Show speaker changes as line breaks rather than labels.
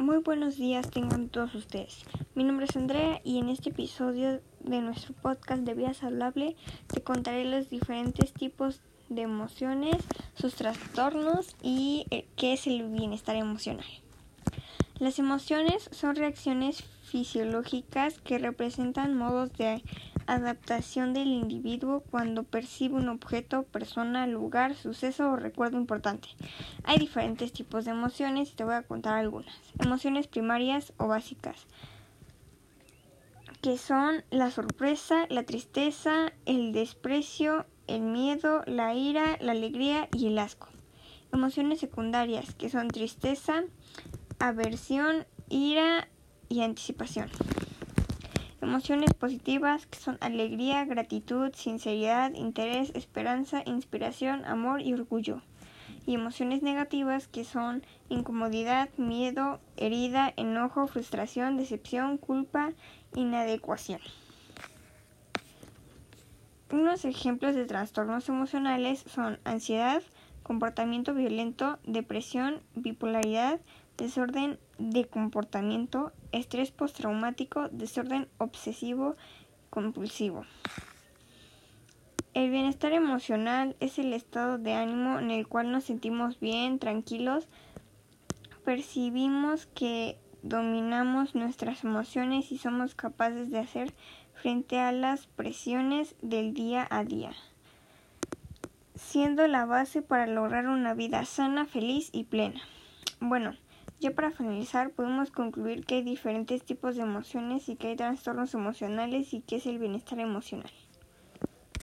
Muy buenos días tengan todos ustedes. Mi nombre es Andrea y en este episodio de nuestro podcast de Vida Saludable te contaré los diferentes tipos de emociones, sus trastornos y eh, qué es el bienestar emocional. Las emociones son reacciones fisiológicas que representan modos de adaptación del individuo cuando percibe un objeto, persona, lugar, suceso o recuerdo importante. Hay diferentes tipos de emociones y te voy a contar algunas. Emociones primarias o básicas, que son la sorpresa, la tristeza, el desprecio, el miedo, la ira, la alegría y el asco. Emociones secundarias, que son tristeza, aversión, ira y anticipación. Emociones positivas que son alegría, gratitud, sinceridad, interés, esperanza, inspiración, amor y orgullo. Y emociones negativas que son incomodidad, miedo, herida, enojo, frustración, decepción, culpa, inadecuación. Unos ejemplos de trastornos emocionales son ansiedad, comportamiento violento, depresión, bipolaridad, desorden de comportamiento, estrés postraumático, desorden obsesivo compulsivo. El bienestar emocional es el estado de ánimo en el cual nos sentimos bien, tranquilos, percibimos que dominamos nuestras emociones y somos capaces de hacer frente a las presiones del día a día, siendo la base para lograr una vida sana, feliz y plena. Bueno, ya para finalizar, podemos concluir que hay diferentes tipos de emociones y que hay trastornos emocionales y que es el bienestar emocional.